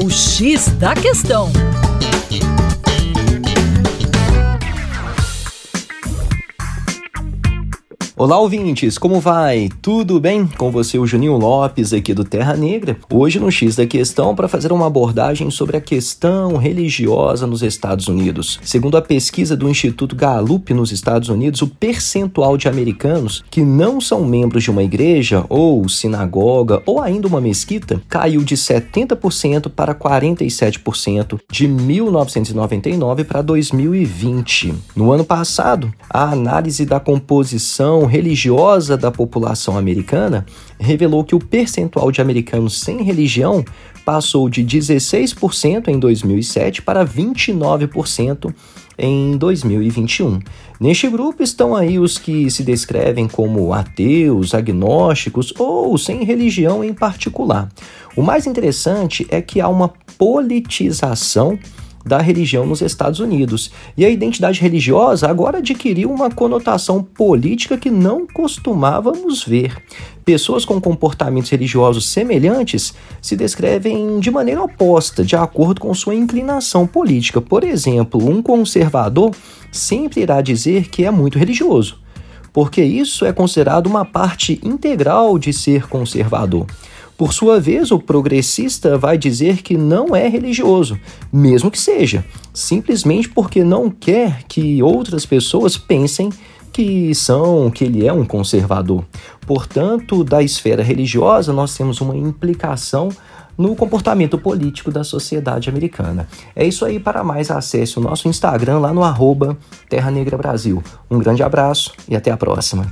O X da Questão. Olá, ouvintes, como vai? Tudo bem? Com você, o Juninho Lopes, aqui do Terra Negra. Hoje no X da Questão para fazer uma abordagem sobre a questão religiosa nos Estados Unidos. Segundo a pesquisa do Instituto Gallup nos Estados Unidos, o percentual de americanos que não são membros de uma igreja ou sinagoga ou ainda uma mesquita caiu de 70% para 47% de 1999 para 2020. No ano passado, a análise da composição religiosa da população americana revelou que o percentual de americanos sem religião passou de 16% em 2007 para 29% em 2021. Neste grupo estão aí os que se descrevem como ateus, agnósticos ou sem religião em particular. O mais interessante é que há uma politização da religião nos Estados Unidos. E a identidade religiosa agora adquiriu uma conotação política que não costumávamos ver. Pessoas com comportamentos religiosos semelhantes se descrevem de maneira oposta, de acordo com sua inclinação política. Por exemplo, um conservador sempre irá dizer que é muito religioso, porque isso é considerado uma parte integral de ser conservador. Por sua vez, o progressista vai dizer que não é religioso, mesmo que seja, simplesmente porque não quer que outras pessoas pensem que são, que ele é um conservador. Portanto, da esfera religiosa, nós temos uma implicação no comportamento político da sociedade americana. É isso aí. Para mais, acesse o nosso Instagram lá no arroba Terra Negra Brasil. Um grande abraço e até a próxima.